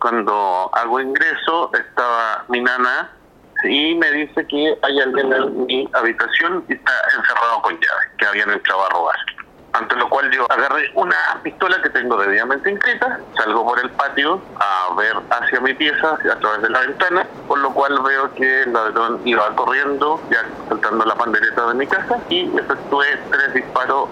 Cuando hago ingreso estaba mi nana y me dice que hay alguien en mi habitación y está encerrado con llave, que habían entrado a robar. Ante lo cual yo agarré una pistola que tengo debidamente inscrita, salgo por el patio a ver hacia mi pieza, a través de la ventana, por lo cual veo que el ladrón iba corriendo, ya saltando la pandereta de mi casa, y efectué tres disparos